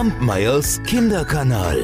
Kampmeyers Kinderkanal.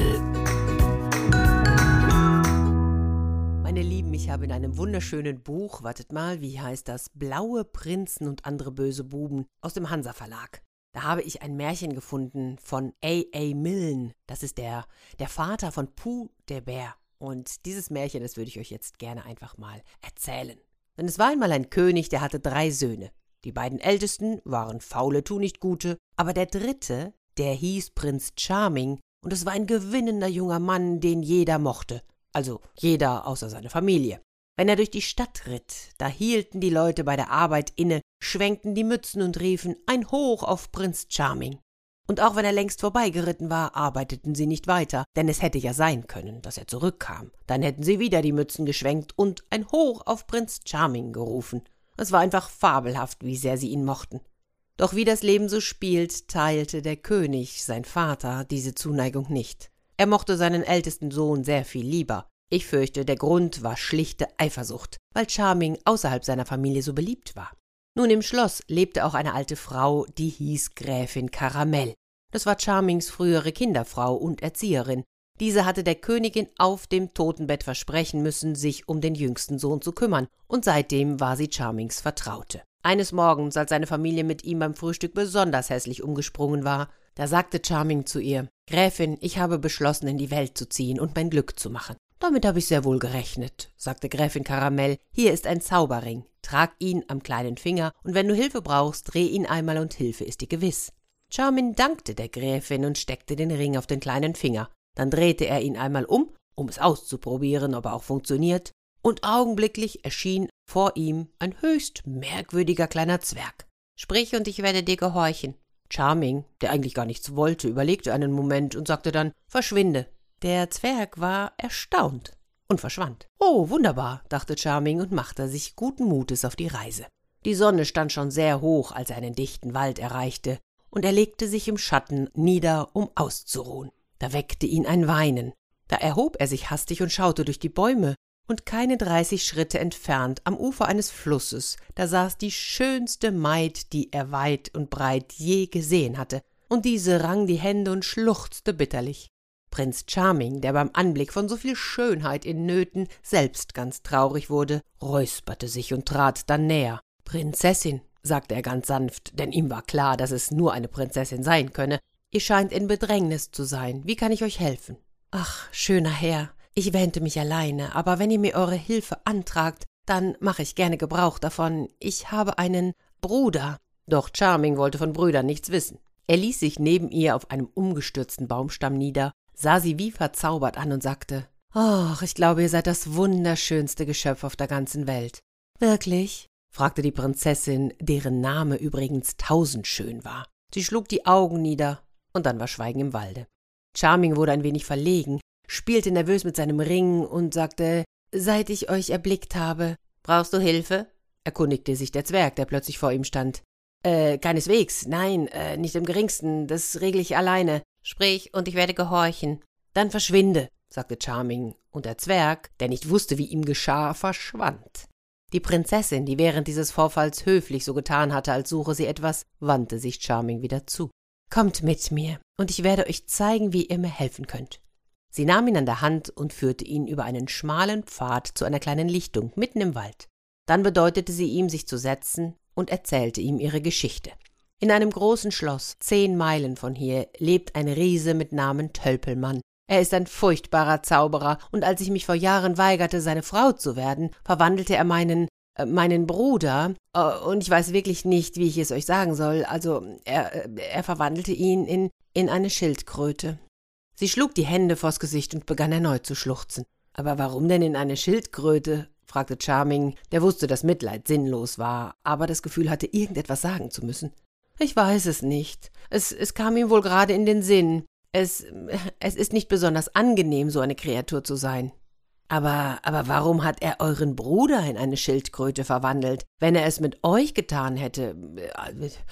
Meine Lieben, ich habe in einem wunderschönen Buch, wartet mal, wie heißt das? Blaue Prinzen und andere böse Buben aus dem Hansa Verlag. Da habe ich ein Märchen gefunden von A.A. Milne. Das ist der, der Vater von Puh der Bär. Und dieses Märchen, das würde ich euch jetzt gerne einfach mal erzählen. Denn es war einmal ein König, der hatte drei Söhne. Die beiden ältesten waren faule Tunichtgute, aber der dritte, der hieß Prinz Charming, und es war ein gewinnender junger Mann, den jeder mochte, also jeder außer seine Familie. Wenn er durch die Stadt ritt, da hielten die Leute bei der Arbeit inne, schwenkten die Mützen und riefen ein Hoch auf Prinz Charming. Und auch wenn er längst vorbeigeritten war, arbeiteten sie nicht weiter, denn es hätte ja sein können, dass er zurückkam. Dann hätten sie wieder die Mützen geschwenkt und ein Hoch auf Prinz Charming gerufen. Es war einfach fabelhaft, wie sehr sie ihn mochten. Doch wie das Leben so spielt, teilte der König, sein Vater, diese Zuneigung nicht. Er mochte seinen ältesten Sohn sehr viel lieber. Ich fürchte, der Grund war schlichte Eifersucht, weil Charming außerhalb seiner Familie so beliebt war. Nun im Schloss lebte auch eine alte Frau, die hieß Gräfin Karamell. Das war Charmings frühere Kinderfrau und Erzieherin. Diese hatte der Königin auf dem Totenbett versprechen müssen, sich um den jüngsten Sohn zu kümmern, und seitdem war sie Charmings Vertraute. Eines Morgens, als seine Familie mit ihm beim Frühstück besonders hässlich umgesprungen war, da sagte Charming zu ihr Gräfin, ich habe beschlossen, in die Welt zu ziehen und mein Glück zu machen. Damit habe ich sehr wohl gerechnet, sagte Gräfin Karamell. Hier ist ein Zauberring. Trag ihn am kleinen Finger, und wenn du Hilfe brauchst, dreh ihn einmal und Hilfe ist dir gewiss. Charmin dankte der Gräfin und steckte den Ring auf den kleinen Finger. Dann drehte er ihn einmal um, um es auszuprobieren, ob er auch funktioniert, und augenblicklich erschien vor ihm ein höchst merkwürdiger kleiner Zwerg. Sprich, und ich werde dir gehorchen. Charming, der eigentlich gar nichts wollte, überlegte einen Moment und sagte dann Verschwinde. Der Zwerg war erstaunt und verschwand. Oh, wunderbar, dachte Charming und machte sich guten Mutes auf die Reise. Die Sonne stand schon sehr hoch, als er einen dichten Wald erreichte, und er legte sich im Schatten nieder, um auszuruhen. Da weckte ihn ein Weinen. Da erhob er sich hastig und schaute durch die Bäume, und keine dreißig Schritte entfernt, am Ufer eines Flusses, da saß die schönste Maid, die er weit und breit je gesehen hatte, und diese rang die Hände und schluchzte bitterlich. Prinz Charming, der beim Anblick von so viel Schönheit in Nöten selbst ganz traurig wurde, räusperte sich und trat dann näher. Prinzessin, sagte er ganz sanft, denn ihm war klar, dass es nur eine Prinzessin sein könne, ihr scheint in Bedrängnis zu sein. Wie kann ich euch helfen? Ach, schöner Herr, ich wähnte mich alleine, aber wenn ihr mir eure Hilfe antragt, dann mache ich gerne Gebrauch davon. Ich habe einen Bruder. Doch Charming wollte von Brüdern nichts wissen. Er ließ sich neben ihr auf einem umgestürzten Baumstamm nieder, sah sie wie verzaubert an und sagte Ach, ich glaube, ihr seid das wunderschönste Geschöpf auf der ganzen Welt. Wirklich? fragte die Prinzessin, deren Name übrigens tausendschön war. Sie schlug die Augen nieder, und dann war Schweigen im Walde. Charming wurde ein wenig verlegen, spielte nervös mit seinem Ring und sagte Seit ich euch erblickt habe. Brauchst du Hilfe? erkundigte sich der Zwerg, der plötzlich vor ihm stand. Äh, keineswegs, nein, äh, nicht im geringsten, das regle ich alleine. Sprich, und ich werde gehorchen. Dann verschwinde, sagte Charming, und der Zwerg, der nicht wusste, wie ihm geschah, verschwand. Die Prinzessin, die während dieses Vorfalls höflich so getan hatte, als suche sie etwas, wandte sich Charming wieder zu. Kommt mit mir, und ich werde euch zeigen, wie ihr mir helfen könnt. Sie nahm ihn an der Hand und führte ihn über einen schmalen Pfad zu einer kleinen Lichtung mitten im Wald. Dann bedeutete sie ihm, sich zu setzen und erzählte ihm ihre Geschichte. In einem großen Schloss, zehn Meilen von hier, lebt ein Riese mit Namen Tölpelmann. Er ist ein furchtbarer Zauberer, und als ich mich vor Jahren weigerte, seine Frau zu werden, verwandelte er meinen äh, meinen Bruder, äh, und ich weiß wirklich nicht, wie ich es euch sagen soll, also er, äh, er verwandelte ihn in, in eine Schildkröte. Sie schlug die Hände vors Gesicht und begann erneut zu schluchzen. Aber warum denn in eine Schildkröte? fragte Charming, der wusste, dass Mitleid sinnlos war, aber das Gefühl hatte, irgendetwas sagen zu müssen. Ich weiß es nicht. Es, es kam ihm wohl gerade in den Sinn. Es, es ist nicht besonders angenehm, so eine Kreatur zu sein. Aber, aber warum hat er euren Bruder in eine Schildkröte verwandelt, wenn er es mit euch getan hätte?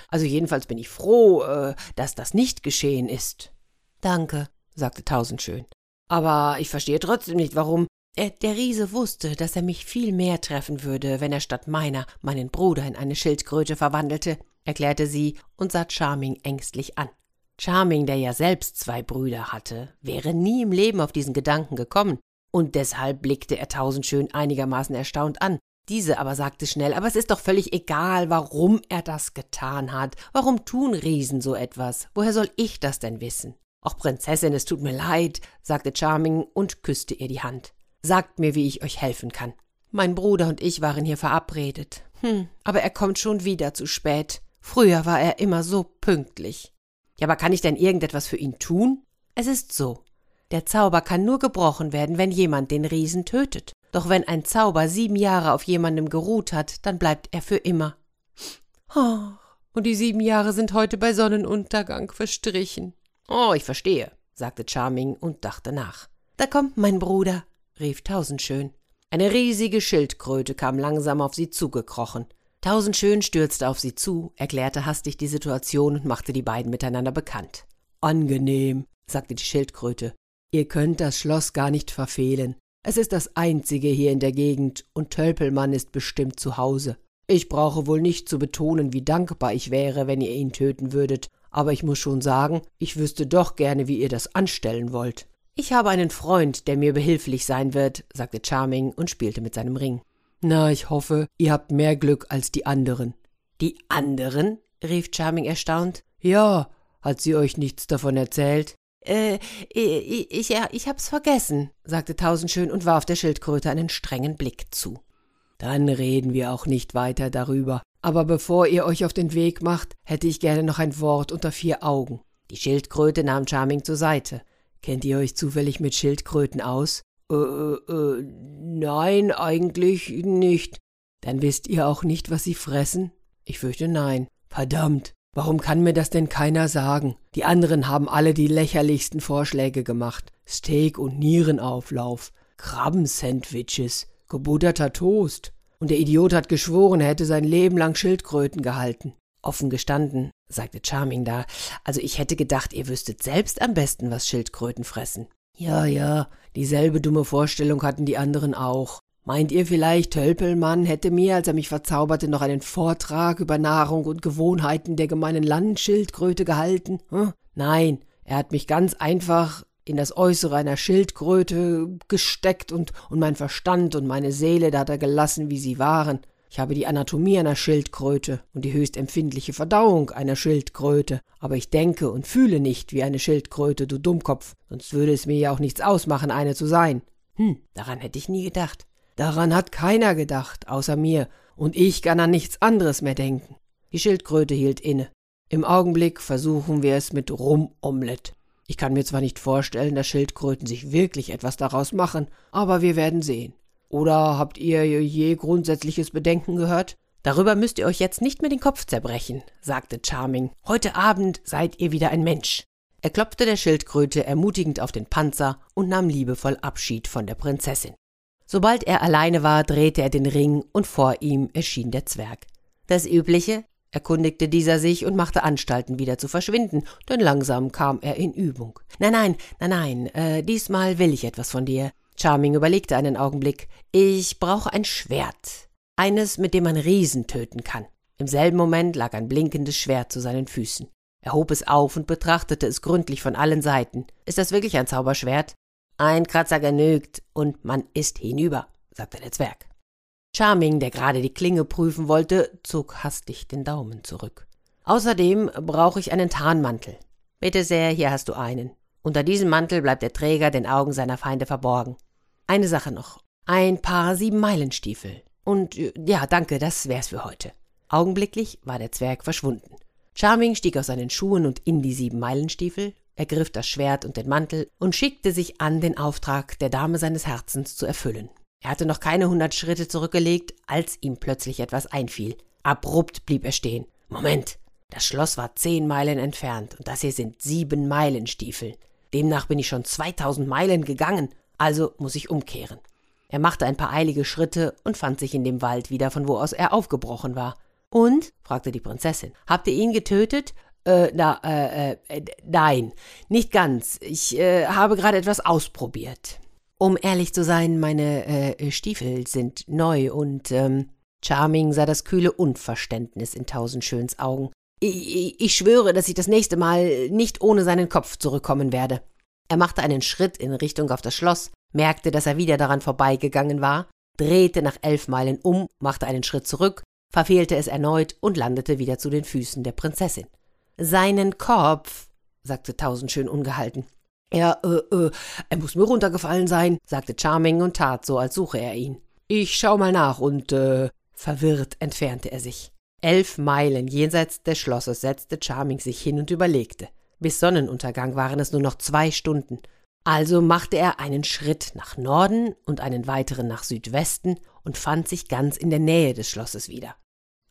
Also jedenfalls bin ich froh, äh, dass das nicht geschehen ist. Danke, sagte Tausendschön. Aber ich verstehe trotzdem nicht, warum. Er, der Riese wusste, dass er mich viel mehr treffen würde, wenn er statt meiner meinen Bruder in eine Schildkröte verwandelte, erklärte sie und sah Charming ängstlich an. Charming, der ja selbst zwei Brüder hatte, wäre nie im Leben auf diesen Gedanken gekommen, und deshalb blickte er Tausendschön einigermaßen erstaunt an. Diese aber sagte schnell, aber es ist doch völlig egal, warum er das getan hat. Warum tun Riesen so etwas? Woher soll ich das denn wissen? Ach, Prinzessin, es tut mir leid, sagte Charming und küsste ihr die Hand. Sagt mir, wie ich euch helfen kann. Mein Bruder und ich waren hier verabredet. Hm, aber er kommt schon wieder zu spät. Früher war er immer so pünktlich. Ja, aber kann ich denn irgendetwas für ihn tun? Es ist so. Der Zauber kann nur gebrochen werden, wenn jemand den Riesen tötet. Doch wenn ein Zauber sieben Jahre auf jemandem geruht hat, dann bleibt er für immer. Oh, und die sieben Jahre sind heute bei Sonnenuntergang verstrichen. Oh, ich verstehe, sagte Charming und dachte nach. Da kommt mein Bruder, rief Tausendschön. Eine riesige Schildkröte kam langsam auf sie zugekrochen. Tausendschön stürzte auf sie zu, erklärte hastig die Situation und machte die beiden miteinander bekannt. Angenehm, sagte die Schildkröte. Ihr könnt das Schloss gar nicht verfehlen. Es ist das einzige hier in der Gegend, und Tölpelmann ist bestimmt zu Hause. Ich brauche wohl nicht zu betonen, wie dankbar ich wäre, wenn ihr ihn töten würdet, aber ich muss schon sagen, ich wüsste doch gerne, wie ihr das anstellen wollt. Ich habe einen Freund, der mir behilflich sein wird, sagte Charming und spielte mit seinem Ring. Na, ich hoffe, ihr habt mehr Glück als die anderen. Die anderen? rief Charming erstaunt. Ja, hat sie euch nichts davon erzählt? Äh, ich, ich, ich hab's vergessen, sagte Tausendschön und warf der Schildkröte einen strengen Blick zu. Dann reden wir auch nicht weiter darüber. Aber bevor ihr euch auf den Weg macht, hätte ich gerne noch ein Wort unter vier Augen. Die Schildkröte nahm Charming zur Seite. Kennt ihr euch zufällig mit Schildkröten aus? Äh, äh, nein, eigentlich nicht. Dann wisst ihr auch nicht, was sie fressen? Ich fürchte nein. Verdammt, warum kann mir das denn keiner sagen? Die anderen haben alle die lächerlichsten Vorschläge gemacht. Steak und Nierenauflauf, Krabbensandwiches, gebutterter Toast. Und der Idiot hat geschworen, er hätte sein Leben lang Schildkröten gehalten. Offen gestanden, sagte Charming da, also ich hätte gedacht, ihr wüsstet selbst am besten, was Schildkröten fressen. Ja, ja, dieselbe dumme Vorstellung hatten die anderen auch. Meint ihr vielleicht, Tölpelmann hätte mir, als er mich verzauberte, noch einen Vortrag über Nahrung und Gewohnheiten der gemeinen Landschildkröte gehalten? Hm? Nein, er hat mich ganz einfach in das Äußere einer Schildkröte gesteckt und, und mein Verstand und meine Seele da hat er gelassen, wie sie waren. Ich habe die Anatomie einer Schildkröte und die höchst empfindliche Verdauung einer Schildkröte, aber ich denke und fühle nicht wie eine Schildkröte, du Dummkopf, sonst würde es mir ja auch nichts ausmachen, eine zu sein. Hm, daran hätte ich nie gedacht. Daran hat keiner gedacht, außer mir, und ich kann an nichts anderes mehr denken. Die Schildkröte hielt inne. Im Augenblick versuchen wir es mit Rumomelett. Ich kann mir zwar nicht vorstellen, dass Schildkröten sich wirklich etwas daraus machen, aber wir werden sehen. Oder habt ihr je grundsätzliches Bedenken gehört? Darüber müsst ihr euch jetzt nicht mehr den Kopf zerbrechen, sagte Charming. Heute Abend seid ihr wieder ein Mensch. Er klopfte der Schildkröte ermutigend auf den Panzer und nahm liebevoll Abschied von der Prinzessin. Sobald er alleine war, drehte er den Ring und vor ihm erschien der Zwerg. Das Übliche? Erkundigte dieser sich und machte Anstalten, wieder zu verschwinden, denn langsam kam er in Übung. Nein, nein, nein, nein, äh, diesmal will ich etwas von dir. Charming überlegte einen Augenblick. Ich brauche ein Schwert. Eines, mit dem man Riesen töten kann. Im selben Moment lag ein blinkendes Schwert zu seinen Füßen. Er hob es auf und betrachtete es gründlich von allen Seiten. Ist das wirklich ein Zauberschwert? Ein Kratzer genügt, und man ist hinüber, sagte der Zwerg. Charming, der gerade die Klinge prüfen wollte, zog hastig den Daumen zurück. Außerdem brauche ich einen Tarnmantel. Bitte sehr, hier hast du einen. Unter diesem Mantel bleibt der Träger den Augen seiner Feinde verborgen. Eine Sache noch. Ein paar Sieben-Meilenstiefel. Und ja, danke, das wär's für heute. Augenblicklich war der Zwerg verschwunden. Charming stieg aus seinen Schuhen und in die Sieben-Meilenstiefel, ergriff das Schwert und den Mantel und schickte sich an, den Auftrag der Dame seines Herzens zu erfüllen. Er hatte noch keine hundert Schritte zurückgelegt, als ihm plötzlich etwas einfiel. Abrupt blieb er stehen. Moment! Das Schloss war zehn Meilen entfernt und das hier sind sieben Meilenstiefel. Demnach bin ich schon 2000 Meilen gegangen, also muss ich umkehren. Er machte ein paar eilige Schritte und fand sich in dem Wald wieder, von wo aus er aufgebrochen war. Und? fragte die Prinzessin. Habt ihr ihn getötet? Äh, na, äh, äh, nein, nicht ganz. Ich äh, habe gerade etwas ausprobiert. Um ehrlich zu sein, meine äh, Stiefel sind neu und ähm, Charming sah das kühle Unverständnis in Tausendschöns Augen. Ich, ich schwöre, dass ich das nächste Mal nicht ohne seinen Kopf zurückkommen werde. Er machte einen Schritt in Richtung auf das Schloss, merkte, dass er wieder daran vorbeigegangen war, drehte nach elf Meilen um, machte einen Schritt zurück, verfehlte es erneut und landete wieder zu den Füßen der Prinzessin. Seinen Kopf, sagte Tausendschön ungehalten. Er, äh, äh, er muss mir runtergefallen sein, sagte Charming und tat so, als suche er ihn. Ich schau mal nach und, äh, verwirrt entfernte er sich. Elf Meilen jenseits des Schlosses setzte Charming sich hin und überlegte. Bis Sonnenuntergang waren es nur noch zwei Stunden. Also machte er einen Schritt nach Norden und einen weiteren nach Südwesten und fand sich ganz in der Nähe des Schlosses wieder.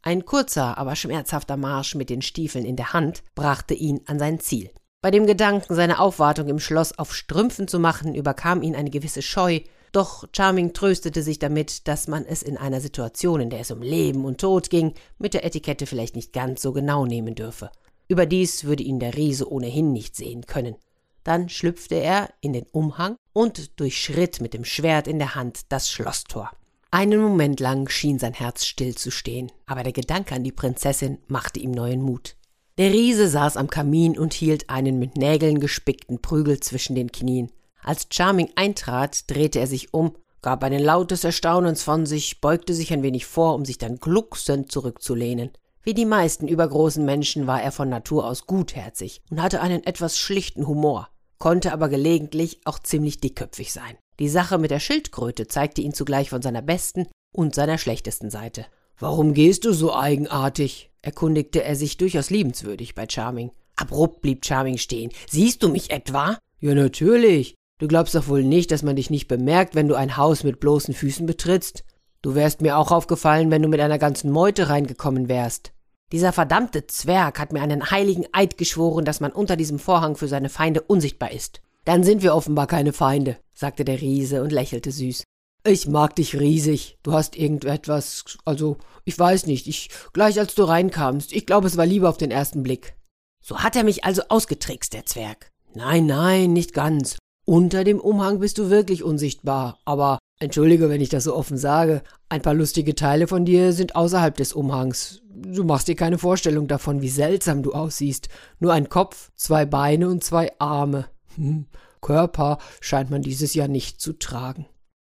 Ein kurzer, aber schmerzhafter Marsch mit den Stiefeln in der Hand brachte ihn an sein Ziel. Bei dem Gedanken, seine Aufwartung im Schloss auf Strümpfen zu machen, überkam ihn eine gewisse Scheu, doch Charming tröstete sich damit, dass man es in einer Situation, in der es um Leben und Tod ging, mit der Etikette vielleicht nicht ganz so genau nehmen dürfe. Überdies würde ihn der Riese ohnehin nicht sehen können. Dann schlüpfte er in den Umhang und durchschritt mit dem Schwert in der Hand das Schlosstor. Einen Moment lang schien sein Herz still zu stehen, aber der Gedanke an die Prinzessin machte ihm neuen Mut. Der Riese saß am Kamin und hielt einen mit Nägeln gespickten Prügel zwischen den Knien. Als Charming eintrat, drehte er sich um, gab ein lautes Erstaunens von sich, beugte sich ein wenig vor, um sich dann glucksend zurückzulehnen. Wie die meisten übergroßen Menschen war er von Natur aus gutherzig und hatte einen etwas schlichten Humor, konnte aber gelegentlich auch ziemlich dickköpfig sein. Die Sache mit der Schildkröte zeigte ihn zugleich von seiner besten und seiner schlechtesten Seite. Warum gehst du so eigenartig? Erkundigte er sich durchaus liebenswürdig bei Charming. Abrupt blieb Charming stehen. Siehst du mich etwa? Ja, natürlich. Du glaubst doch wohl nicht, dass man dich nicht bemerkt, wenn du ein Haus mit bloßen Füßen betrittst. Du wärst mir auch aufgefallen, wenn du mit einer ganzen Meute reingekommen wärst. Dieser verdammte Zwerg hat mir einen heiligen Eid geschworen, dass man unter diesem Vorhang für seine Feinde unsichtbar ist. Dann sind wir offenbar keine Feinde, sagte der Riese und lächelte süß. Ich mag dich riesig. Du hast irgendetwas, also, ich weiß nicht, ich, gleich als du reinkamst, ich glaube, es war Liebe auf den ersten Blick. So hat er mich also ausgetrickst, der Zwerg. Nein, nein, nicht ganz. Unter dem Umhang bist du wirklich unsichtbar, aber Entschuldige, wenn ich das so offen sage. Ein paar lustige Teile von dir sind außerhalb des Umhangs. Du machst dir keine Vorstellung davon, wie seltsam du aussiehst. Nur ein Kopf, zwei Beine und zwei Arme. Hm. Körper scheint man dieses Jahr nicht zu tragen.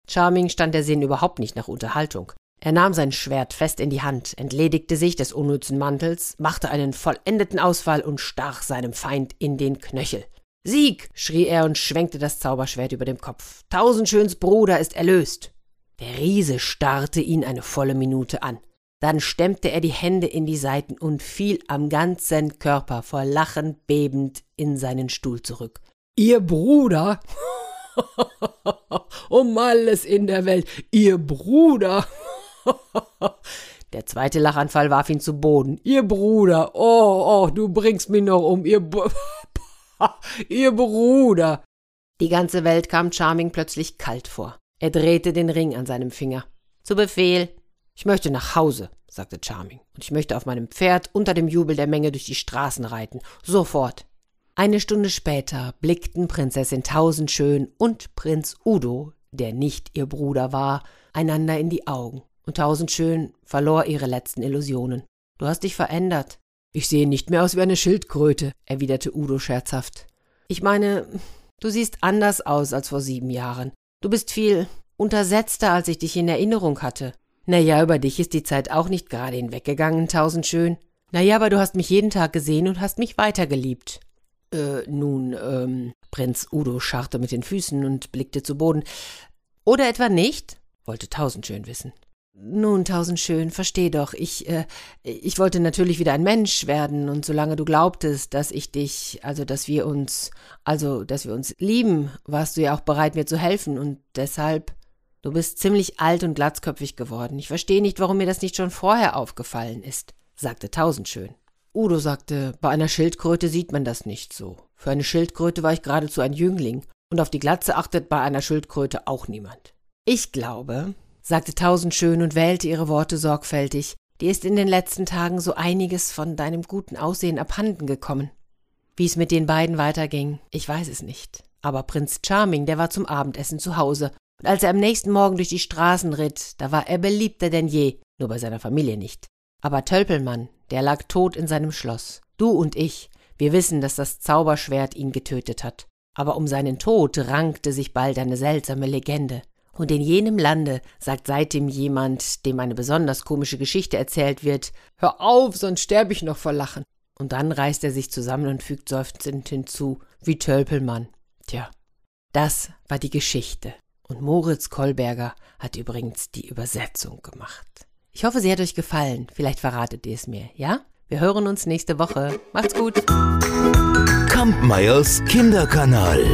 Charming stand der Sinn überhaupt nicht nach Unterhaltung. Er nahm sein Schwert fest in die Hand, entledigte sich des unnützen Mantels, machte einen vollendeten Ausfall und stach seinem Feind in den Knöchel. Sieg! schrie er und schwenkte das Zauberschwert über dem Kopf. Tausendschöns Bruder ist erlöst. Der Riese starrte ihn eine volle Minute an. Dann stemmte er die Hände in die Seiten und fiel am ganzen Körper vor Lachen bebend in seinen Stuhl zurück. Ihr Bruder? um alles in der Welt. Ihr Bruder? Der zweite Lachanfall warf ihn zu Boden. Ihr Bruder. Oh, oh, du bringst mich noch um. Ihr. Ihr Bruder. Die ganze Welt kam Charming plötzlich kalt vor. Er drehte den Ring an seinem Finger. Zu Befehl. Ich möchte nach Hause, sagte Charming, und ich möchte auf meinem Pferd unter dem Jubel der Menge durch die Straßen reiten. Sofort. Eine Stunde später blickten Prinzessin Tausendschön und Prinz Udo, der nicht ihr Bruder war, einander in die Augen, und Tausendschön verlor ihre letzten Illusionen. Du hast dich verändert, ich sehe nicht mehr aus wie eine Schildkröte, erwiderte Udo scherzhaft. Ich meine, du siehst anders aus als vor sieben Jahren. Du bist viel untersetzter, als ich dich in Erinnerung hatte. Na ja, über dich ist die Zeit auch nicht gerade hinweggegangen, tausendschön. Na ja, aber du hast mich jeden Tag gesehen und hast mich weitergeliebt. Äh, nun, ähm, Prinz Udo scharrte mit den Füßen und blickte zu Boden. Oder etwa nicht? wollte tausendschön wissen. Nun, tausendschön, versteh doch, ich, äh, ich wollte natürlich wieder ein Mensch werden, und solange du glaubtest, dass ich dich, also dass wir uns, also dass wir uns lieben, warst du ja auch bereit, mir zu helfen, und deshalb, du bist ziemlich alt und glatzköpfig geworden. Ich verstehe nicht, warum mir das nicht schon vorher aufgefallen ist, sagte Tausendschön. Udo sagte, bei einer Schildkröte sieht man das nicht so. Für eine Schildkröte war ich geradezu ein Jüngling, und auf die Glatze achtet bei einer Schildkröte auch niemand. Ich glaube, sagte Tausendschön und wählte ihre Worte sorgfältig, dir ist in den letzten Tagen so einiges von deinem guten Aussehen abhanden gekommen. Wie es mit den beiden weiterging, ich weiß es nicht. Aber Prinz Charming, der war zum Abendessen zu Hause, und als er am nächsten Morgen durch die Straßen ritt, da war er beliebter denn je, nur bei seiner Familie nicht. Aber Tölpelmann, der lag tot in seinem Schloss. Du und ich, wir wissen, dass das Zauberschwert ihn getötet hat. Aber um seinen Tod rankte sich bald eine seltsame Legende. Und in jenem Lande sagt seitdem jemand, dem eine besonders komische Geschichte erzählt wird, Hör auf, sonst sterbe ich noch vor Lachen. Und dann reißt er sich zusammen und fügt seufzend hinzu, wie Tölpelmann. Tja, das war die Geschichte. Und Moritz Kolberger hat übrigens die Übersetzung gemacht. Ich hoffe, sie hat euch gefallen. Vielleicht verratet ihr es mir, ja? Wir hören uns nächste Woche. Macht's gut. Kampmeyers Kinderkanal.